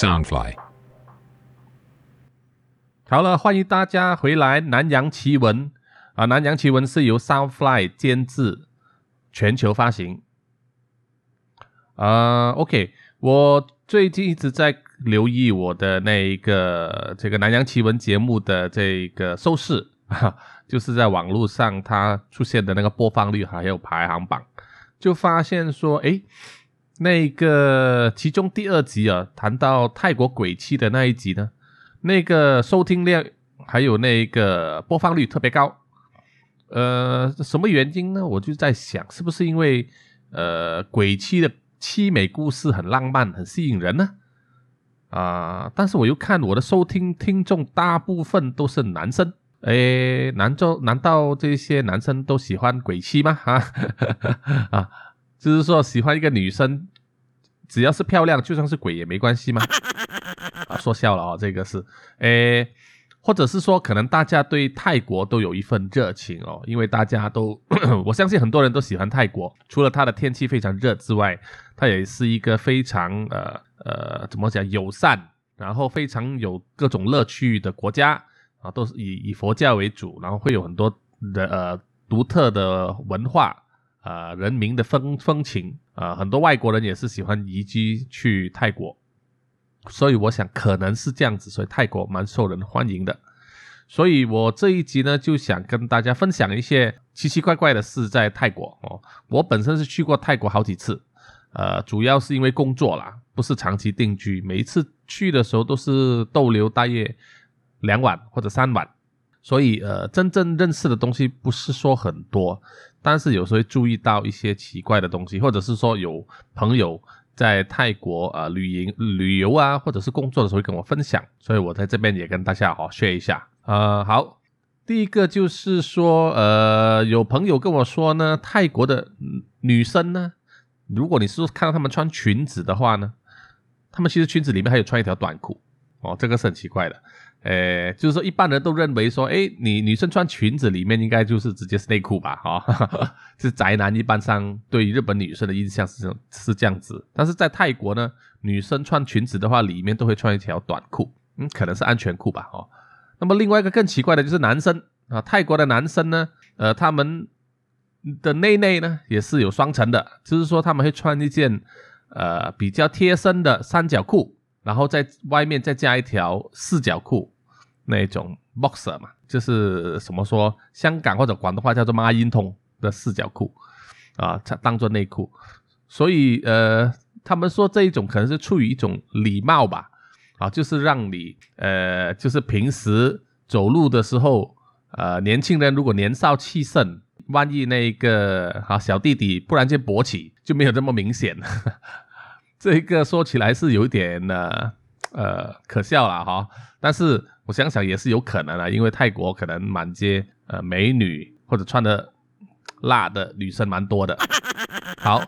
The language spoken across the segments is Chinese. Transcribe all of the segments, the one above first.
Soundfly。好了，欢迎大家回来《南洋奇闻》啊，《南洋奇闻》是由 Soundfly 监制，全球发行。啊，OK，我最近一直在留意我的那一个这个《南洋奇闻》节目的这个收视，就是在网络上它出现的那个播放率还有排行榜，就发现说，诶，那个其中第二集啊，谈到泰国鬼泣的那一集呢。那个收听量还有那个播放率特别高，呃，什么原因呢？我就在想，是不是因为呃鬼妻的凄美故事很浪漫、很吸引人呢？啊，但是我又看我的收听听众大部分都是男生，诶，难道难道这些男生都喜欢鬼妻吗？啊 啊，就是说喜欢一个女生，只要是漂亮，就算是鬼也没关系吗？啊，说笑了哦，这个是，诶，或者是说，可能大家对泰国都有一份热情哦，因为大家都，我相信很多人都喜欢泰国，除了它的天气非常热之外，它也是一个非常呃呃，怎么讲，友善，然后非常有各种乐趣的国家啊，都是以以佛教为主，然后会有很多的呃独特的文化啊，人民的风风情啊，很多外国人也是喜欢移居去泰国。所以我想可能是这样子，所以泰国蛮受人欢迎的。所以我这一集呢，就想跟大家分享一些奇奇怪怪的事在泰国哦。我本身是去过泰国好几次，呃，主要是因为工作啦，不是长期定居。每一次去的时候都是逗留大约两晚或者三晚，所以呃，真正认识的东西不是说很多，但是有时候会注意到一些奇怪的东西，或者是说有朋友。在泰国啊旅营旅游啊，或者是工作的时候跟我分享，所以我在这边也跟大家好 share 一下。呃，好，第一个就是说，呃，有朋友跟我说呢，泰国的女生呢，如果你是看到她们穿裙子的话呢，她们其实裙子里面还有穿一条短裤哦，这个是很奇怪的。诶，就是说，一般人都认为说，诶，你女生穿裙子里面应该就是直接是内裤吧，哈，是宅男一般上对日本女生的印象是是这样子。但是在泰国呢，女生穿裙子的话，里面都会穿一条短裤，嗯，可能是安全裤吧，哦。那么另外一个更奇怪的就是男生啊，泰国的男生呢，呃，他们的内内呢也是有双层的，就是说他们会穿一件呃比较贴身的三角裤。然后在外面再加一条四角裤，那种 boxer 嘛，就是什么说香港或者广东话叫做孖烟筒的四角裤啊，当做内裤。所以呃，他们说这一种可能是出于一种礼貌吧，啊，就是让你呃，就是平时走路的时候，呃，年轻人如果年少气盛，万一那个啊小弟弟突然间勃起，就没有这么明显。这个说起来是有点呢，呃，可笑了哈。但是我想想也是有可能啊，因为泰国可能满街呃美女或者穿的辣的女生蛮多的。好，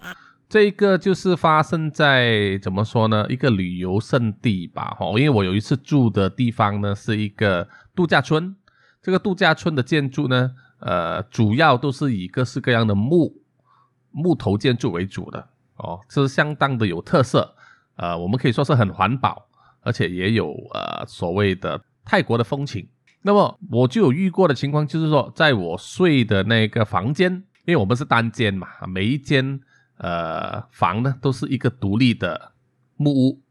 这个就是发生在怎么说呢？一个旅游胜地吧，哈。因为我有一次住的地方呢是一个度假村，这个度假村的建筑呢，呃，主要都是以各式各样的木木头建筑为主的。哦，这是相当的有特色，呃，我们可以说是很环保，而且也有呃所谓的泰国的风情。那么我就有遇过的情况，就是说，在我睡的那个房间，因为我们是单间嘛，每一间呃房呢都是一个独立的木屋，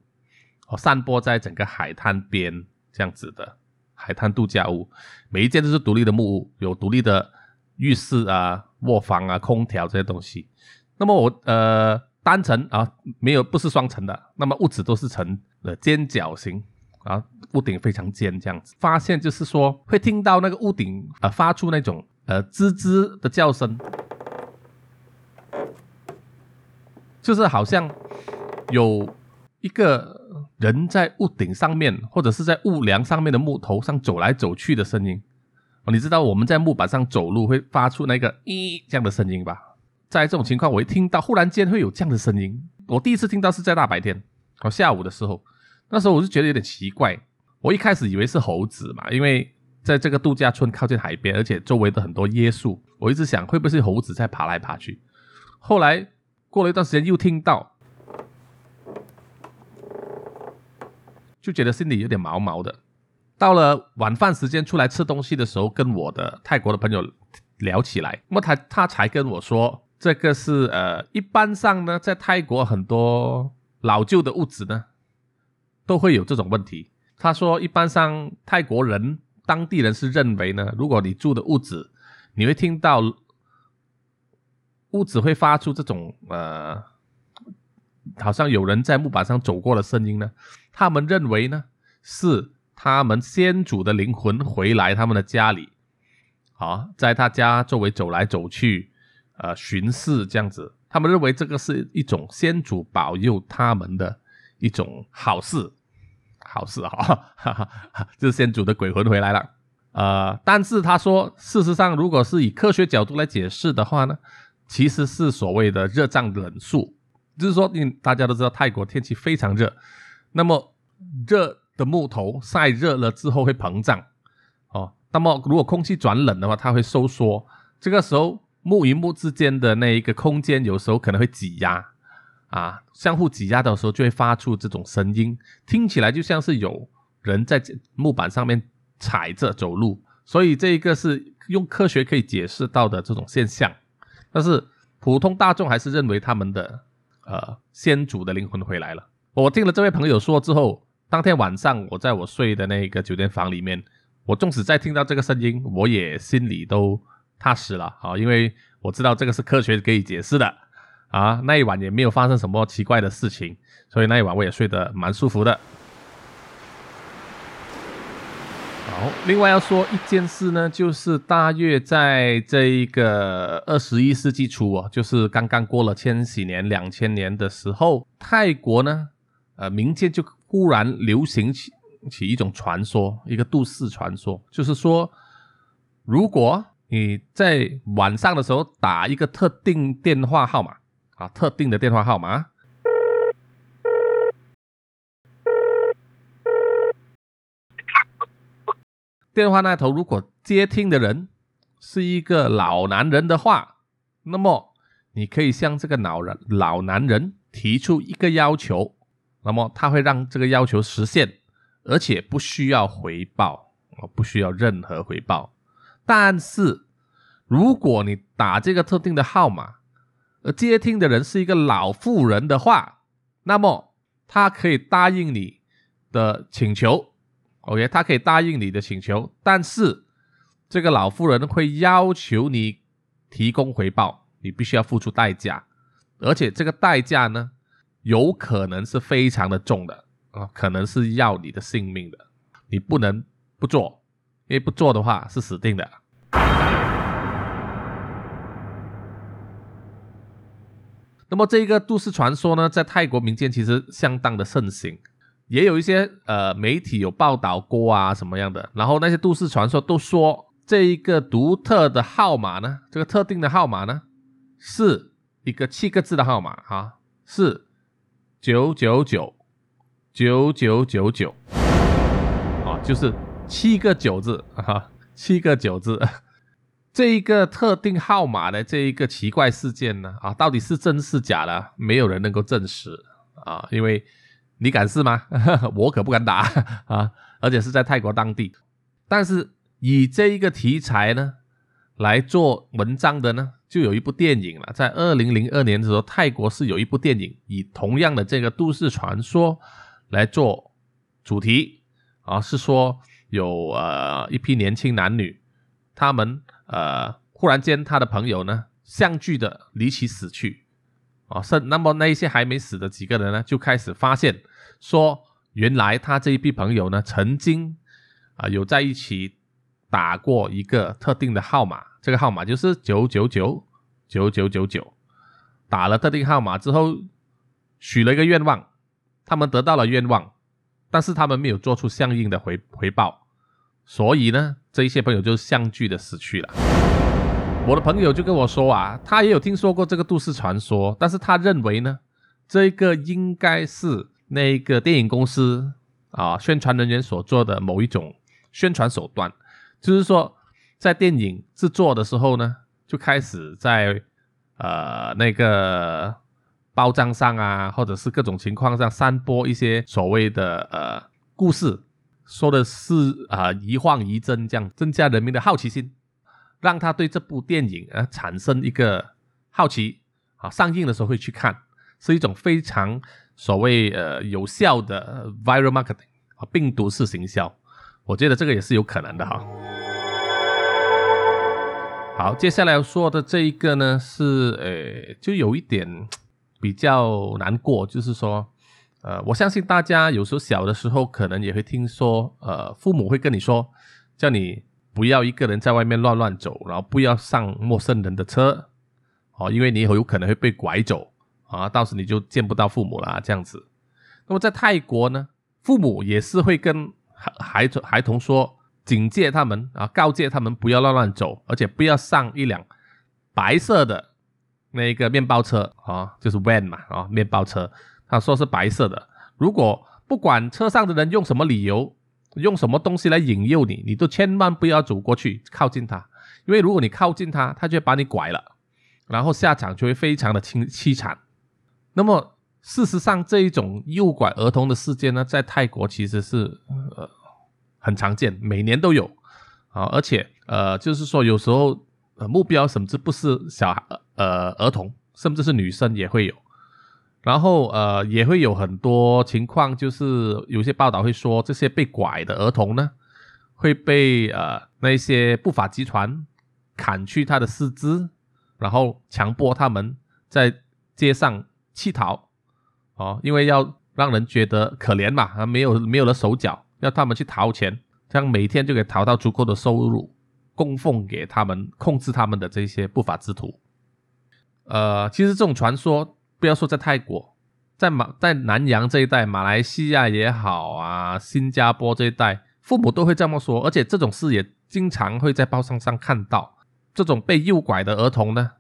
哦，散播在整个海滩边这样子的海滩度假屋，每一间都是独立的木屋，有独立的浴室啊、卧房啊、空调这些东西。那么我呃。单层啊，没有不是双层的，那么屋子都是呈呃尖角形啊，屋顶非常尖这样子。发现就是说会听到那个屋顶呃发出那种呃吱吱的叫声，就是好像有一个人在屋顶上面或者是在屋梁上面的木头上走来走去的声音。哦你知道我们在木板上走路会发出那个咦这样的声音吧？在这种情况，我一听到忽然间会有这样的声音，我第一次听到是在大白天，哦，下午的时候，那时候我就觉得有点奇怪。我一开始以为是猴子嘛，因为在这个度假村靠近海边，而且周围的很多椰树，我一直想会不会是猴子在爬来爬去。后来过了一段时间，又听到就觉得心里有点毛毛的。到了晚饭时间出来吃东西的时候，跟我的泰国的朋友聊起来，那么他他才跟我说，这个是呃，一般上呢，在泰国很多老旧的屋子呢，都会有这种问题。他说，一般上泰国人当地人是认为呢，如果你住的屋子，你会听到屋子会发出这种呃，好像有人在木板上走过的声音呢，他们认为呢是。他们先祖的灵魂回来他们的家里，啊，在他家周围走来走去，呃，巡视这样子。他们认为这个是一种先祖保佑他们的一种好事，好事哈，哈哈，就是先祖的鬼魂回来了。呃，但是他说，事实上，如果是以科学角度来解释的话呢，其实是所谓的热胀冷缩，就是说，你大家都知道泰国天气非常热，那么热。的木头晒热了之后会膨胀，哦，那么如果空气转冷的话，它会收缩。这个时候木与木之间的那一个空间有时候可能会挤压，啊，相互挤压的时候就会发出这种声音，听起来就像是有人在木板上面踩着走路。所以这一个是用科学可以解释到的这种现象，但是普通大众还是认为他们的呃先祖的灵魂回来了。我听了这位朋友说之后。当天晚上，我在我睡的那个酒店房里面，我纵使再听到这个声音，我也心里都踏实了啊，因为我知道这个是科学可以解释的啊。那一晚也没有发生什么奇怪的事情，所以那一晚我也睡得蛮舒服的。好，另外要说一件事呢，就是大约在这一个二十一世纪初哦，就是刚刚过了千禧年、两千年的时候，泰国呢，呃，民间就。忽然流行起起一种传说，一个都市传说，就是说，如果你在晚上的时候打一个特定电话号码啊，特定的电话号码，电话那头如果接听的人是一个老男人的话，那么你可以向这个老人老男人提出一个要求。那么他会让这个要求实现，而且不需要回报，哦，不需要任何回报。但是，如果你打这个特定的号码，而接听的人是一个老妇人的话，那么他可以答应你的请求，OK，他可以答应你的请求，但是这个老妇人会要求你提供回报，你必须要付出代价，而且这个代价呢？有可能是非常的重的啊，可能是要你的性命的，你不能不做，因为不做的话是死定的。那么这一个都市传说呢，在泰国民间其实相当的盛行，也有一些呃媒体有报道过啊什么样的，然后那些都市传说都说这一个独特的号码呢，这个特定的号码呢，是一个七个字的号码啊，是。九九九九九九九啊，就是七个九字啊，七个九字。这一个特定号码的这一个奇怪事件呢，啊，到底是真是假的？没有人能够证实啊，因为你敢试吗？我可不敢打啊，而且是在泰国当地。但是以这一个题材呢来做文章的呢？就有一部电影了，在二零零二年的时候，泰国是有一部电影以同样的这个都市传说来做主题啊，是说有呃一批年轻男女，他们呃忽然间他的朋友呢相继的离奇死去啊，是那么那一些还没死的几个人呢就开始发现说，原来他这一批朋友呢曾经啊有在一起打过一个特定的号码。这个号码就是九九九九九九九，打了特定号码之后，许了一个愿望，他们得到了愿望，但是他们没有做出相应的回回报，所以呢，这一些朋友就相继的死去了。我的朋友就跟我说啊，他也有听说过这个都市传说，但是他认为呢，这个应该是那个电影公司啊宣传人员所做的某一种宣传手段，就是说。在电影制作的时候呢，就开始在呃那个包装上啊，或者是各种情况上散播一些所谓的呃故事，说的是啊一晃一真，这样增加人民的好奇心，让他对这部电影啊产生一个好奇啊，上映的时候会去看，是一种非常所谓呃有效的 viral marketing 啊病毒式行销，我觉得这个也是有可能的哈。好，接下来要说的这一个呢，是呃，就有一点比较难过，就是说，呃，我相信大家有时候小的时候可能也会听说，呃，父母会跟你说，叫你不要一个人在外面乱乱走，然后不要上陌生人的车，哦，因为你以后有可能会被拐走啊，到时你就见不到父母了这样子。那么在泰国呢，父母也是会跟孩孩子孩童说。警戒他们啊，告诫他们不要乱乱走，而且不要上一辆白色的那个面包车啊，就是 van 嘛啊，面包车。他说是白色的。如果不管车上的人用什么理由，用什么东西来引诱你，你都千万不要走过去靠近他，因为如果你靠近他，他就会把你拐了，然后下场就会非常的凄凄惨。那么事实上，这一种诱拐儿童的事件呢，在泰国其实是呃。很常见，每年都有啊，而且呃，就是说有时候目标甚至不是小孩呃儿童，甚至是女生也会有，然后呃也会有很多情况，就是有些报道会说这些被拐的儿童呢会被呃那些不法集团砍去他的四肢，然后强迫他们在街上乞讨哦，因为要让人觉得可怜嘛，啊没有没有了手脚。要他们去掏钱，这样每天就可以淘到足够的收入，供奉给他们控制他们的这些不法之徒。呃，其实这种传说，不要说在泰国，在马在南洋这一带，马来西亚也好啊，新加坡这一带，父母都会这么说，而且这种事也经常会在报上上看到。这种被诱拐的儿童呢，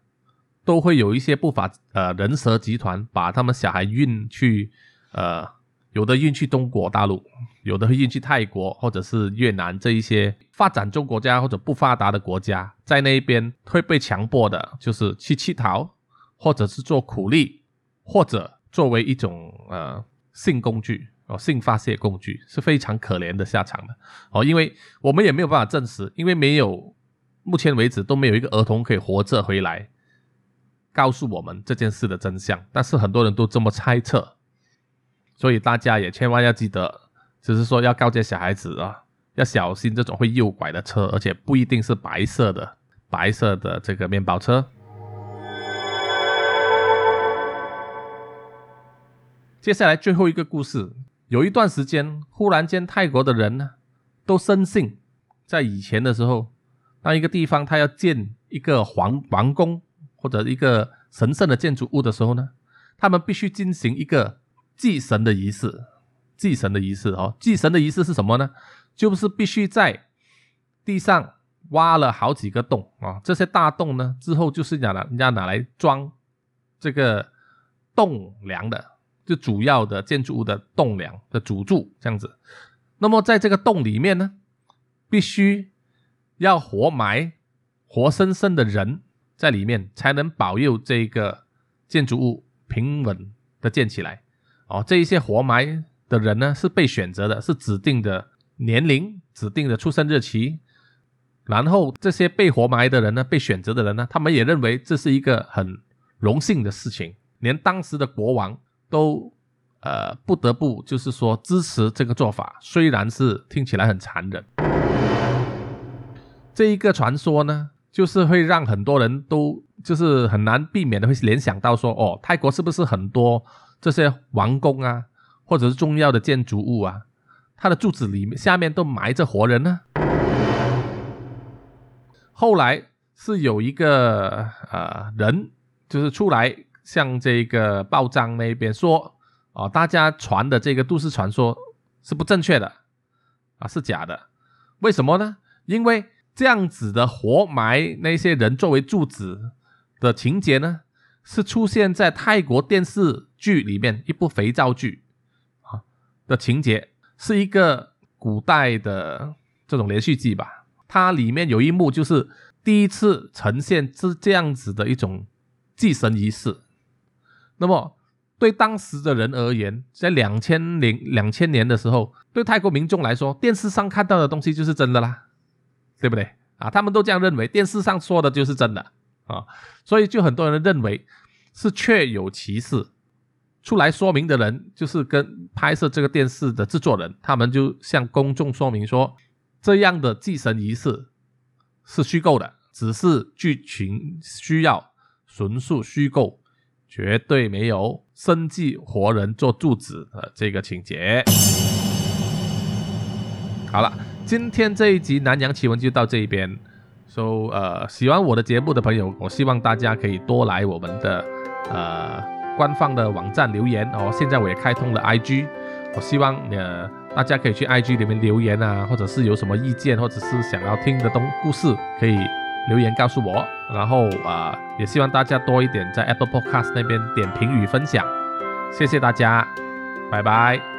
都会有一些不法呃人蛇集团把他们小孩运去呃。有的运去中国大陆，有的会运去泰国或者是越南这一些发展中国家或者不发达的国家，在那边会被强迫的，就是去乞讨，或者是做苦力，或者作为一种呃性工具哦，性发泄工具，是非常可怜的下场的哦。因为我们也没有办法证实，因为没有目前为止都没有一个儿童可以活着回来告诉我们这件事的真相，但是很多人都这么猜测。所以大家也千万要记得，就是说要告诫小孩子啊，要小心这种会诱拐的车，而且不一定是白色的，白色的这个面包车。接下来最后一个故事，有一段时间，忽然间泰国的人呢，都深信，在以前的时候，当一个地方他要建一个皇王宫或者一个神圣的建筑物的时候呢，他们必须进行一个。祭神的仪式，祭神的仪式哦，祭神的仪式是什么呢？就是必须在地上挖了好几个洞啊，这些大洞呢，之后就是拿来人家拿来装这个栋梁的，就主要的建筑物的栋梁的主柱这样子。那么在这个洞里面呢，必须要活埋活生生的人在里面，才能保佑这个建筑物平稳的建起来。哦，这一些活埋的人呢，是被选择的，是指定的年龄、指定的出生日期。然后这些被活埋的人呢，被选择的人呢，他们也认为这是一个很荣幸的事情，连当时的国王都呃不得不就是说支持这个做法，虽然是听起来很残忍。这一个传说呢，就是会让很多人都就是很难避免的会联想到说，哦，泰国是不是很多？这些王宫啊，或者是重要的建筑物啊，它的柱子里面下面都埋着活人呢。后来是有一个呃人，就是出来向这个报章那边说，哦，大家传的这个都市传说是不正确的，啊，是假的。为什么呢？因为这样子的活埋那些人作为柱子的情节呢？是出现在泰国电视剧里面一部肥皂剧啊的情节，是一个古代的这种连续剧吧。它里面有一幕就是第一次呈现这这样子的一种祭神仪式。那么对当时的人而言，在两千零两千年的时候，对泰国民众来说，电视上看到的东西就是真的啦，对不对啊？他们都这样认为，电视上说的就是真的啊，所以就很多人认为是确有其事。出来说明的人就是跟拍摄这个电视的制作人，他们就向公众说明说，这样的祭神仪式是虚构的，只是剧情需要，纯属虚构，绝对没有生祭活人做柱子的这个情节。好了，今天这一集南洋奇闻就到这一边。So，呃，喜欢我的节目的朋友，我希望大家可以多来我们的呃。官方的网站留言哦，现在我也开通了 IG，我希望呃大家可以去 IG 里面留言啊，或者是有什么意见，或者是想要听的东故事，可以留言告诉我。然后啊，也希望大家多一点在 Apple Podcast 那边点评与分享，谢谢大家，拜拜。